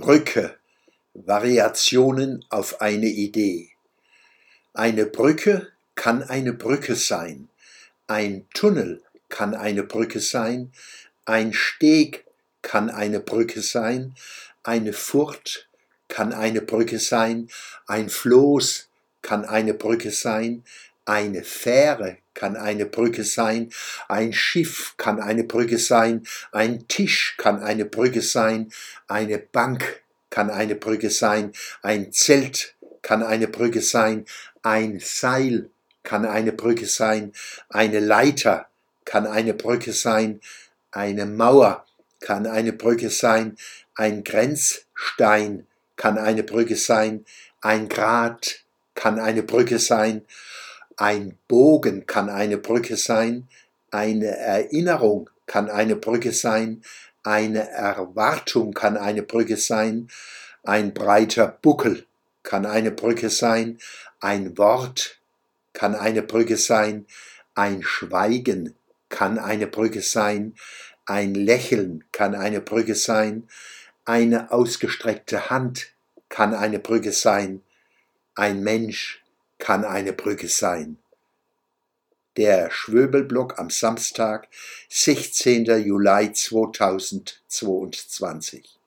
Brücke. Variationen auf eine Idee. Eine Brücke kann eine Brücke sein. Ein Tunnel kann eine Brücke sein. Ein Steg kann eine Brücke sein. Eine Furt kann eine Brücke sein. Ein Floß kann eine Brücke sein. Eine Fähre kann eine Brücke sein, ein Schiff kann eine Brücke sein, ein Tisch kann eine Brücke sein, eine Bank kann eine Brücke sein, ein Zelt kann eine Brücke sein, ein Seil kann eine Brücke sein, eine Leiter kann eine Brücke sein, eine Mauer kann eine Brücke sein, ein Grenzstein kann eine Brücke sein, ein Grat kann eine Brücke sein, ein Bogen kann eine Brücke sein, eine Erinnerung kann eine Brücke sein, eine Erwartung kann eine Brücke sein, ein breiter Buckel kann eine Brücke sein, ein Wort kann eine Brücke sein, ein Schweigen kann eine Brücke sein, ein Lächeln kann eine Brücke sein, eine ausgestreckte Hand kann eine Brücke sein, ein Mensch kann eine Brücke sein. Der Schwöbelblock am Samstag, 16. Juli 2022.